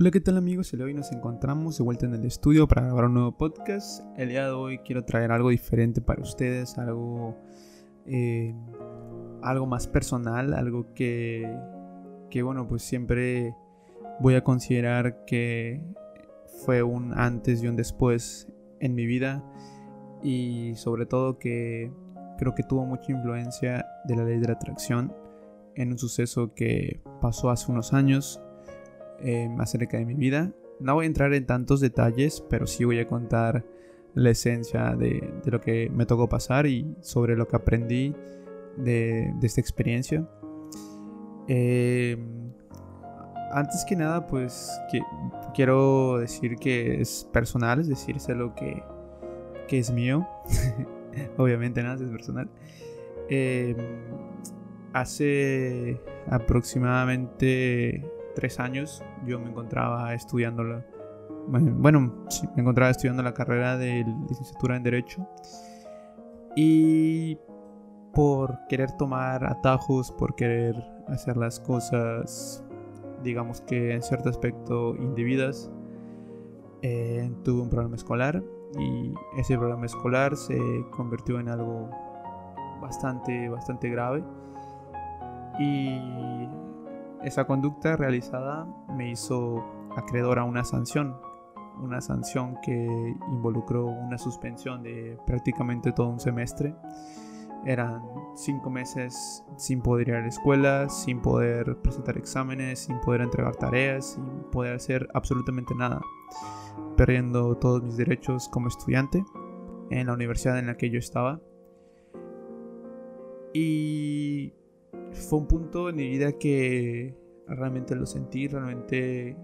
Hola, ¿qué tal amigos? El hoy nos encontramos de vuelta en el estudio para grabar un nuevo podcast. El día de hoy quiero traer algo diferente para ustedes, algo, eh, algo más personal, algo que, que, bueno, pues siempre voy a considerar que fue un antes y un después en mi vida y sobre todo que creo que tuvo mucha influencia de la ley de la atracción en un suceso que pasó hace unos años eh, acerca de mi vida. No voy a entrar en tantos detalles, pero sí voy a contar la esencia de, lo que me tocó pasar y sobre lo que aprendí de, esta experiencia. Em, antes que nada, pues quiero decir que es personal, es decir, algo que, que es mío. Obviamente nada, es personal. Em, hace aproximadamente tres años yo me encontraba estudiando la, bueno, me encontraba estudiando la carrera de licenciatura en Derecho. Y por querer tomar atajos, por querer hacer las cosas, digamos que en cierto aspecto indebidas, eh, tuve un problema escolar y ese problema escolar se convirtió en algo bastante, bastante grave. Y esa conducta realizada me hizo acreedor a una sanción, una sanción que involucró una suspensión de prácticamente todo un semestre. Eran cinco meses sin poder ir a la escuela, sin poder presentar exámenes, sin poder entregar tareas, sin poder hacer absolutamente nada, perdiendo todos mis derechos como estudiante en la universidad en la que yo estaba. Y fue un punto en mi vida que realmente lo sentí, realmente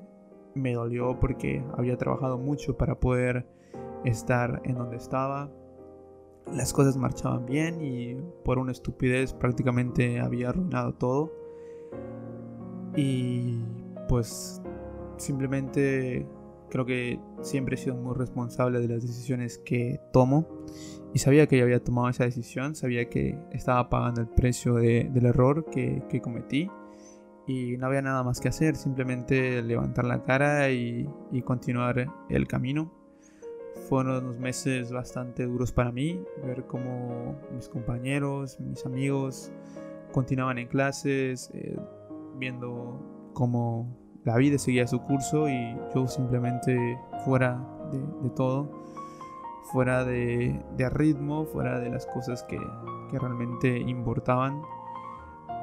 me dolió porque había trabajado mucho para poder estar en donde estaba. Las cosas marchaban bien y por una estupidez prácticamente había arruinado todo. Y pues simplemente creo que siempre he sido muy responsable de las decisiones que tomo y sabía que yo había tomado esa decisión, sabía que estaba pagando el precio del error que, cometí y no había nada más que hacer, simplemente levantar la cara y, continuar el camino. Fueron unos meses bastante duros para mí, ver cómo mis compañeros, mis amigos continuaban en clases, eh, viendo cómo la vida seguía su curso y yo simplemente fuera de todo fuera de, ritmo, fuera de las cosas que, realmente importaban.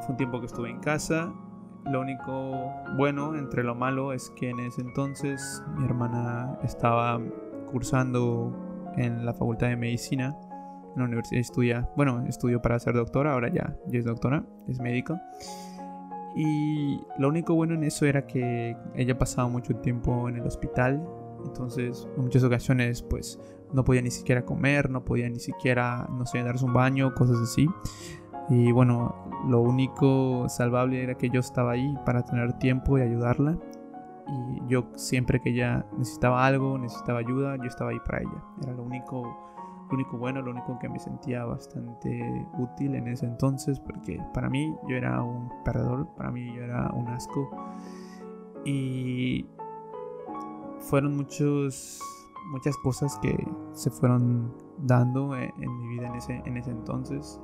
Fue un tiempo que estuve en casa. Lo único bueno entre lo malo es que en ese entonces mi hermana estaba cursando en la Facultad de Medicina. En la universidad estudia, bueno, estudió para ser doctora, ahora ya, ya es doctora, es médico. Y lo único bueno en eso era que ella pasaba mucho tiempo en el hospital, entonces en muchas ocasiones pues no podía ni siquiera comer, no podía ni siquiera, no sé, darse un baño, cosas así. Y bueno, lo único salvable era que yo estaba ahí para tener tiempo y ayudarla. Y yo siempre que ella necesitaba algo, necesitaba ayuda, yo estaba ahí para ella. Era lo único, lo único bueno, lo único que me sentía bastante útil en ese entonces, porque para mí yo era un perdedor, para mí yo era un asco. Y fueron muchos muchas cosas que se fueron dando en, mi vida en ese, en ese entonces.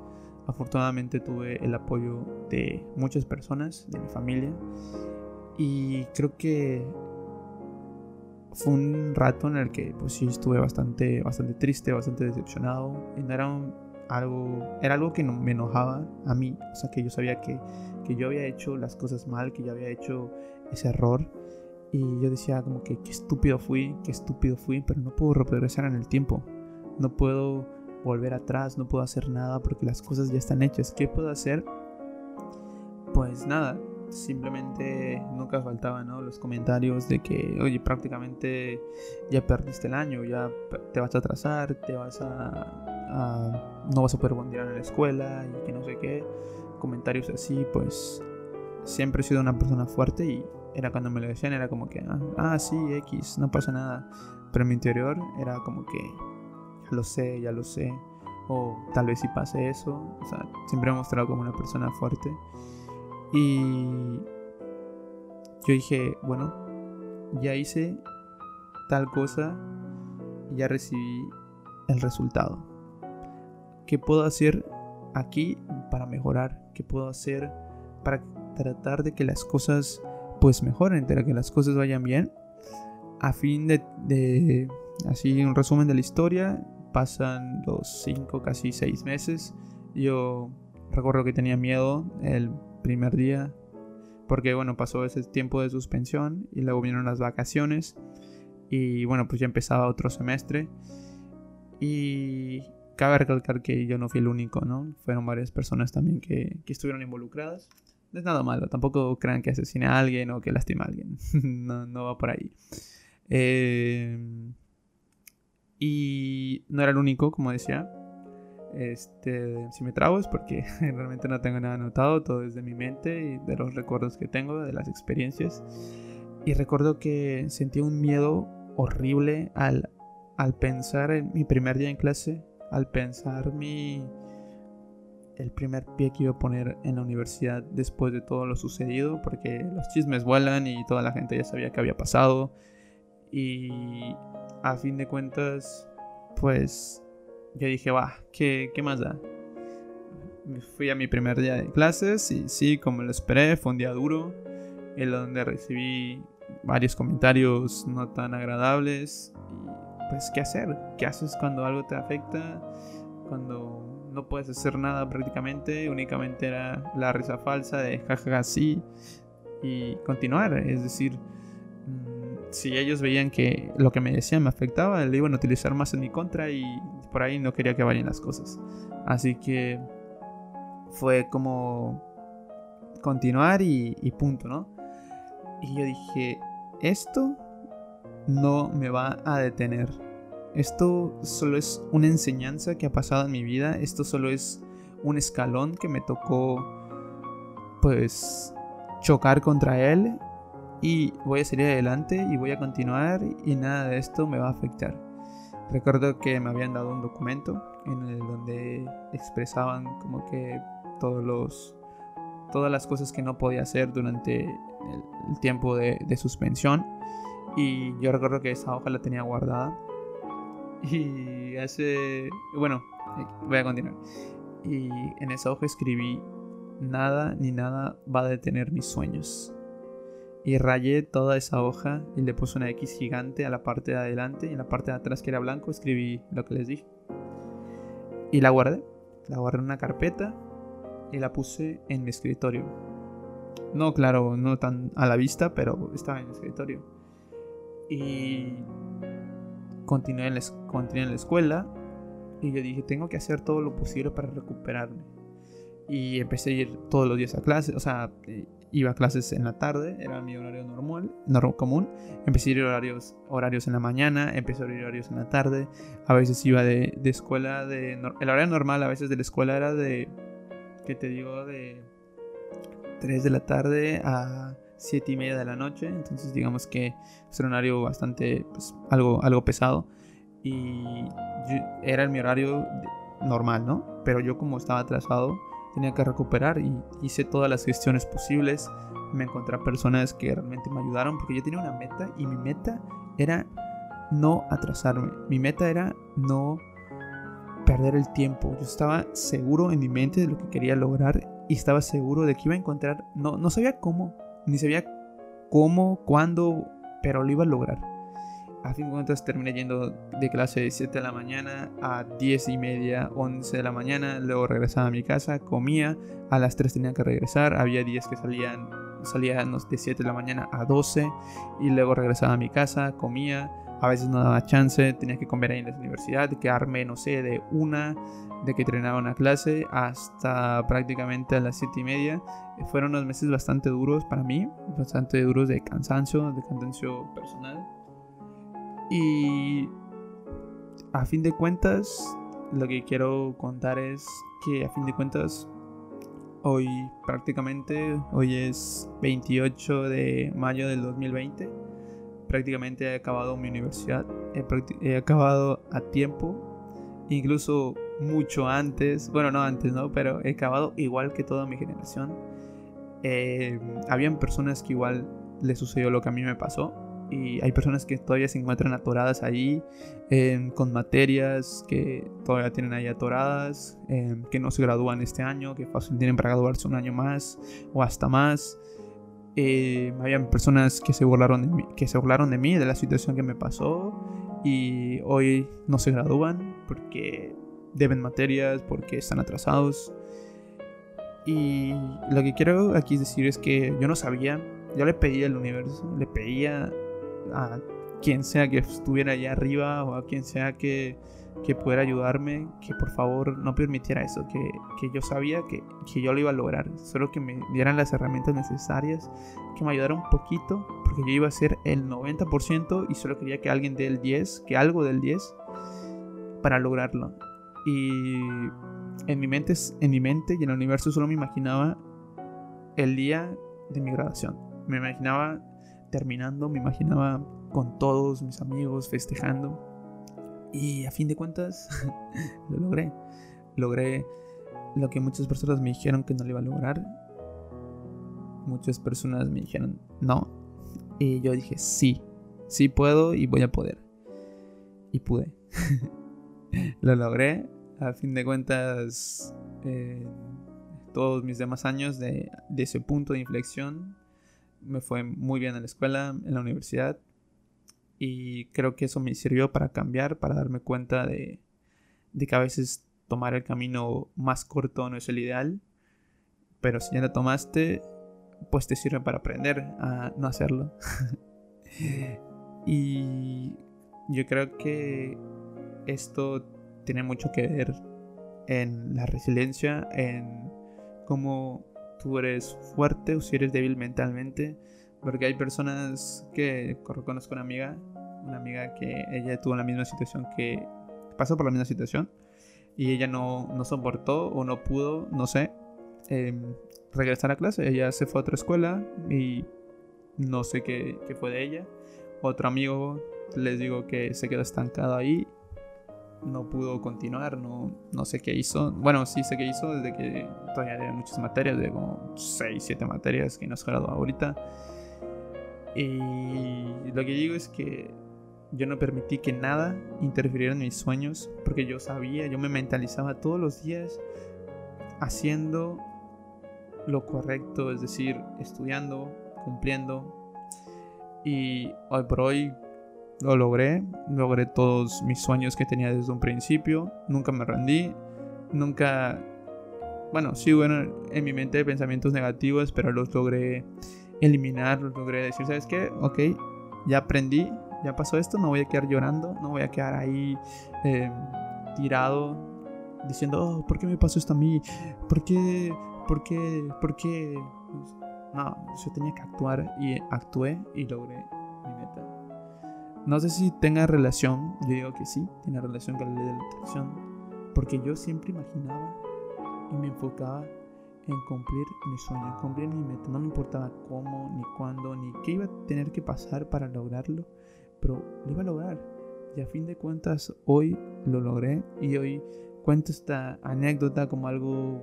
Afortunadamente tuve el apoyo de muchas personas, de mi familia. Y creo que fue un rato en el que pues sí estuve bastante, bastante triste, bastante decepcionado. Y era algo, era algo que me enojaba a mí. O sea que yo sabía que, que yo había hecho las cosas mal, que yo había hecho ese error y yo decía como que qué estúpido fui, qué estúpido fui, pero no puedo regresar en el tiempo. No puedo volver atrás, no puedo hacer nada porque las cosas ya están hechas. ¿Qué puedo hacer? Pues nada, simplemente nunca faltaban los comentarios de que, oye, prácticamente ya perdiste el año, ya te vas a atrasar, te vas a, no vas a poder bondear en la escuela y que no sé qué. Comentarios así, pues siempre he sido una persona fuerte y era cuando me lo decían, era como que, ah, ah, sí, X, no pasa nada. Pero en mi interior era como que, ya lo sé, ya lo sé. O tal vez si pase eso. O sea, siempre me he mostrado como una persona fuerte. Y yo dije, bueno, ya hice tal cosa, ya recibí el resultado. ¿Qué puedo hacer aquí para mejorar? ¿Qué puedo hacer para tratar de que las cosas pues mejoren, de que las cosas vayan bien? A fin de, de así un resumen de la historia, pasan los 5, casi 6 meses. Yo recuerdo que tenía miedo el primer día porque bueno, pasó ese tiempo de suspensión y luego vinieron las vacaciones y bueno, pues ya empezaba otro semestre y cabe recalcar que yo no fui el único, ¿no? Fueron varias personas también que, estuvieron involucradas. No es nada malo, tampoco crean que asesine a alguien o que lastime a alguien, no, no, va por ahí. Eh, y no era el único, como decía. Este, si me trago es porque realmente no tengo nada anotado, todo es de mi mente y de los recuerdos que tengo, de las experiencias. Y recuerdo que sentí un miedo horrible al, al pensar en mi primer día en clase, al pensar mi el primer pie que iba a poner en la universidad después de todo lo sucedido, porque los chismes vuelan y toda la gente ya sabía que había pasado. Y a fin de cuentas, pues yo dije, va, ¿qué, ¿qué más da? Fui a mi primer día de clases y sí, como lo esperé, fue un día duro, en donde recibí varios comentarios no tan agradables. Y pues, ¿qué hacer? ¿Qué haces cuando algo te afecta? Cuando no puedes hacer nada prácticamente, únicamente era la risa falsa de jajaja sí y continuar. Es decir, si ellos veían que lo que me decían me afectaba, le iban a utilizar más en mi contra y por ahí no quería que vayan las cosas. Así que fue como continuar y, punto, ¿no? Y yo dije, esto no me va a detener. Esto solo es una enseñanza que ha pasado en mi vida. Esto solo es un escalón que me tocó, pues, chocar contra él. Y voy a salir adelante y voy a continuar y nada de esto me va a afectar. Recuerdo que me habían dado un documento en el donde expresaban como que todos los todas las cosas que no podía hacer durante el, tiempo de, suspensión. Y yo recuerdo que esa hoja la tenía guardada. Y hace bueno voy a continuar. Y en esa hoja escribí nada ni nada va a detener mis sueños y rayé toda esa hoja y le puse una X gigante a la parte de adelante y en la parte de atrás que era blanco escribí lo que les dije. Y la guardé, la guardé en una carpeta y la puse en mi escritorio. No, claro, no tan a la vista, pero estaba en mi escritorio. Y continué en, la, continué en la escuela y yo dije, tengo que hacer todo lo posible para recuperarme. Y empecé a ir todos los días a clase, o sea, iba a clases en la tarde, era mi horario normal, no, común. Empecé a ir horarios, horarios en la mañana, empecé a ir horarios en la tarde. A veces iba de, de escuela, de, el horario normal a veces de la escuela era de, ¿qué te digo? De 3 de la tarde a 7 y media de la noche. Entonces digamos que es un horario bastante, pues, algo, algo pesado. Y era mi horario normal, ¿no? Pero yo como estaba atrasado, tenía que recuperar y hice todas las gestiones posibles. Me encontré personas que realmente me ayudaron porque yo tenía una meta y mi meta era no atrasarme. Mi meta era no perder el tiempo. Yo estaba seguro en mi mente de lo que quería lograr y estaba seguro de que iba a encontrar, no, no sabía cómo, ni sabía cómo, cuándo, pero lo iba a lograr a fin de cuentas terminé yendo de clase de 7 de la mañana a 10 y media, 11 de la mañana, luego regresaba a mi casa, comía, a las 3 tenía que regresar, había días que salían, salían de 7 de la mañana a 12 y luego regresaba a mi casa, comía, a veces no daba chance, tenía que comer ahí en la universidad, quedarme, no sé, de una, de que entrenaba una clase hasta prácticamente a las 7 y media. Fueron unos meses bastante duros para mí, bastante duros de cansancio, de cansancio personal y a fin de cuentas, lo que quiero contar es que a fin de cuentas, hoy prácticamente, hoy es 28 de mayo del 2020, prácticamente he acabado mi universidad, he, acabado a tiempo, incluso mucho antes, bueno, no antes, ¿no? Pero he acabado igual que toda mi generación. Eh, habían personas que igual les sucedió lo que a mí me pasó, y hay personas que todavía se encuentran atoradas ahí con materias que todavía tienen ahí atoradas, que no se gradúan este año, que fácil tienen para graduarse un año más o hasta más. Eh, personas que se, burlaron de mí, que se burlaron de mí, de la situación que me pasó y hoy no se gradúan porque deben materias, porque están atrasados. Y lo que quiero aquí decir es que yo no sabía, yo le pedía al universo, le pedía a quien sea que estuviera allá arriba o a quien sea que, que pudiera ayudarme, que por favor no permitiera eso, que, que yo sabía que, que, yo lo iba a lograr, solo que me dieran las herramientas necesarias, que me ayudara un poquito, porque yo iba a hacer el 90% y solo quería que alguien dé el 10, que algo del 10 para lograrlo. Y en mi mente, en mi mente y en el universo solo me imaginaba el día de mi graduación. Me imaginaba terminando, me imaginaba con todos mis amigos festejando. Y a fin de cuentas, lo logré. Logré lo que muchas personas me dijeron que no lo iba a lograr. Muchas personas me dijeron no. Y yo dije sí, sí puedo y voy a poder. Y pude. lo logré. A fin de cuentas, eh, todos mis demás años de, de ese punto de inflexión me fue muy bien en la escuela, en la universidad. Y creo que eso me sirvió para cambiar, para darme cuenta de, que a veces tomar el camino más corto no es el ideal. Pero si ya lo tomaste, pues te sirve para aprender a no hacerlo. y yo creo que esto tiene mucho que ver en la resiliencia, en cómo tú eres fuerte o si eres débil mentalmente. Porque hay personas que conozco una amiga, una amiga que ella tuvo la misma situación que pasó por la misma situación y ella no, no soportó o no pudo, no sé, em, regresar a clase. Ella se fue a otra escuela y no sé qué, qué fue de ella. Otro amigo, les digo que se quedó estancado ahí no pudo continuar, no, no sé qué hizo. Bueno, sí sé qué hizo desde que todavía había muchas materias, de como 6, 7 materias que no se graduó ahorita. Y lo que digo es que yo no permití que nada interfiriera en mis sueños, porque yo sabía, yo me mentalizaba todos los días haciendo lo correcto, es decir, estudiando, cumpliendo. Y hoy por hoy lo logré, logré todos mis sueños que tenía desde un principio, nunca me rendí, nunca, bueno, sí bueno en mi mente pensamientos negativos, pero los logré eliminar, los logré decir, ¿sabes qué? Ok, ya aprendí, ya pasó esto, no voy a quedar llorando, no voy a quedar ahí em, tirado diciendo, oh, ¿por qué me pasó esto a mí? ¿Por qué? ¿Por qué? ¿Por qué? No, yo tenía que actuar y actué y logré mi meta. No sé si tenga relación, yo digo que sí, tiene relación con la ley de la atracción, porque yo siempre imaginaba y me enfocaba en cumplir mi sueño, en cumplir mi meta. No me importaba cómo, ni cuándo, ni qué iba a tener que pasar para lograrlo, pero lo iba a lograr. Y a fin de cuentas, hoy lo logré y hoy cuento esta anécdota como algo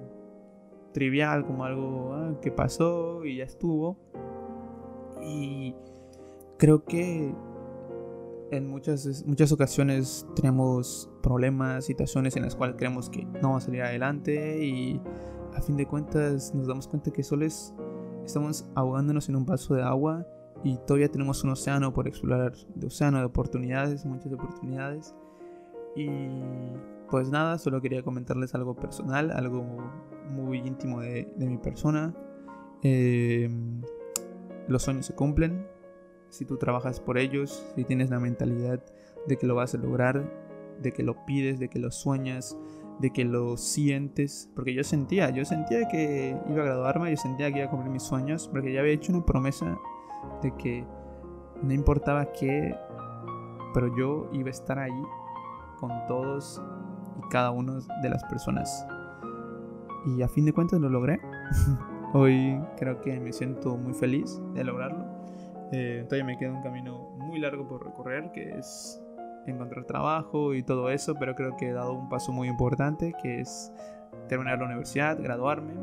trivial, como algo ah, que pasó y ya estuvo. Y creo que en muchas, muchas ocasiones tenemos problemas, situaciones en las cuales creemos que no vamos a salir adelante y a fin de cuentas nos damos cuenta que solo es, estamos ahogándonos en un vaso de agua y todavía tenemos un océano por explorar, de océano de oportunidades, muchas oportunidades. Y pues nada, solo quería comentarles algo personal, algo muy íntimo de, de mi persona. Eh, los sueños se cumplen, si tú trabajas por ellos, si tienes la mentalidad de que lo vas a lograr, de que lo pides, de que lo sueñas, de que lo sientes, porque yo sentía, yo sentía que iba a graduarme, yo sentía que iba a cumplir mis sueños, porque ya había hecho una promesa de que no importaba qué, pero yo iba a estar ahí con todos y cada uno de las personas. Y a fin de cuentas lo logré. Hoy creo que me siento muy feliz de lograrlo. Eh, todavía me queda un camino muy largo por recorrer, que es encontrar trabajo y todo eso, pero creo que he dado un paso muy importante, que es terminar la universidad, graduarme.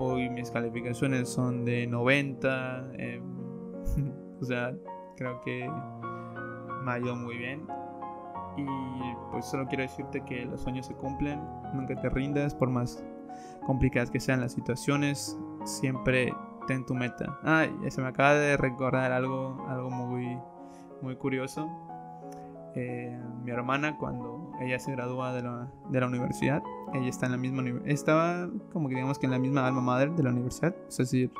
Hoy mis calificaciones son de 90, em, o sea, creo que me ha ido muy bien. Y pues solo quiero decirte que los sueños se cumplen, nunca te rindas, por más complicadas que sean las situaciones, siempre ten tu meta. Ay, se me acaba de recordar algo, algo muy, muy curioso. Eh, mi hermana, cuando ella se gradúa de la, de la universidad, ella está en la misma estaba como que digamos que en la misma alma madre de la universidad, es decir,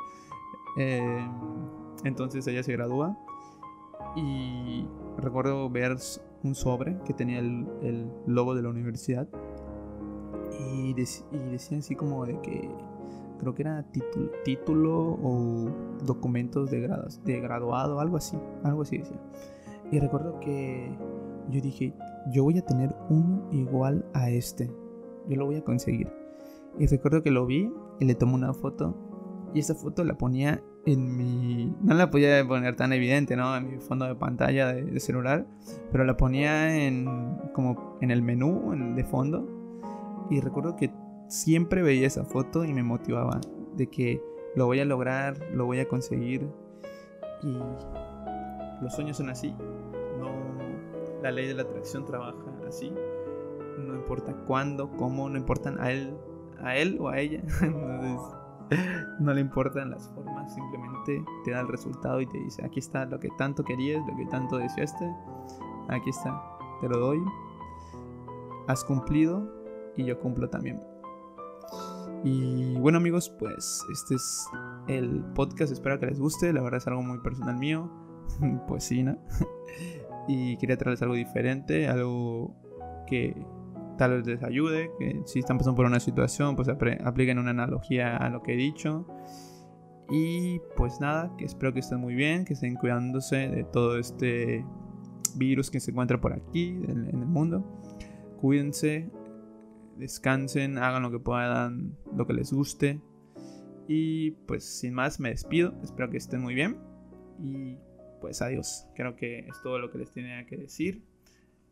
eh, entonces ella se gradúa y recuerdo ver un sobre que tenía el, el logo de la universidad y, y decía así como de que creo que era título, título o documentos de, grados, de graduado, algo así, algo así decía. Y recuerdo que yo dije, yo voy a tener uno igual a este, yo lo voy a conseguir. Y recuerdo que lo vi y le tomé una foto y esa foto la ponía en mi... No la podía poner tan evidente, ¿no? En mi fondo de pantalla de, celular, pero la ponía en como en el menú de fondo. Y recuerdo que siempre veía esa foto y me motivaba de que lo voy a lograr, lo voy a conseguir. Y los sueños son así. No, la ley de la atracción trabaja así. No importa cuándo, cómo, no importan a él, a él o a ella. no le importan las formas, simplemente te da el resultado y te dice, aquí está lo que tanto querías, lo que tanto deseaste, aquí está, te lo doy, has cumplido y yo cumplo también. Y bueno amigos, pues este es el podcast, espero que les guste, la verdad es algo muy personal mío, pues sí, ¿no? y quería traerles algo diferente, algo que tal vez les ayude, que si están pasando por una situación, pues apliquen una analogía a lo que he dicho. Y pues nada, que espero que estén muy bien, que estén cuidándose de todo este virus que se encuentra por aquí, en, el mundo. Cuídense, descansen, hagan lo que puedan, lo que les guste. Y pues sin más me despido, espero que estén muy bien. Y pues adiós, creo que es todo lo que les tenía que decir.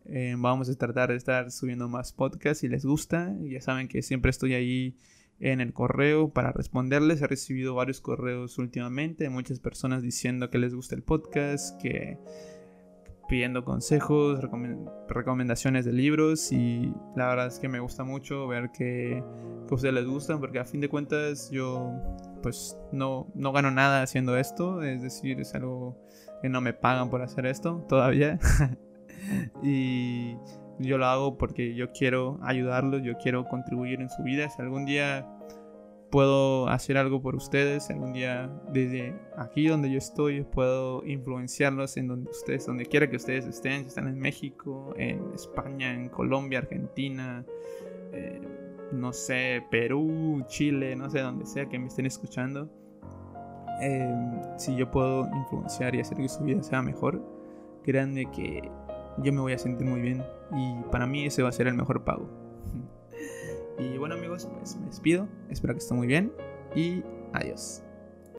Eh, vamos a tratar de estar subiendo más podcasts si les gusta. Ya saben que siempre estoy ahí en el correo para responderles. He recibido varios correos últimamente muchas personas diciendo que les gusta el podcast, que pidiendo consejos, recomendaciones de libros y la verdad es que me gusta mucho ver que, que, a ustedes les gustan porque a fin de cuentas yo pues no, no gano nada haciendo esto, es decir, es algo que no me pagan por hacer esto todavía. y yo lo hago porque yo quiero ayudarlos, yo quiero contribuir en su vida. Si algún día puedo hacer algo por ustedes, algún día desde aquí donde yo estoy puedo influenciarlos en donde ustedes, donde quiera que ustedes estén, si están en México, en España, en Colombia, Argentina, eh, no sé, Perú, Chile, no sé, donde sea que me estén escuchando. Eh, si yo puedo influenciar y hacer que su vida sea mejor, créanme que yo me voy a sentir muy bien y para mí ese va a ser el mejor pago. Y bueno amigos, pues me despido, espero que estén muy bien y adiós.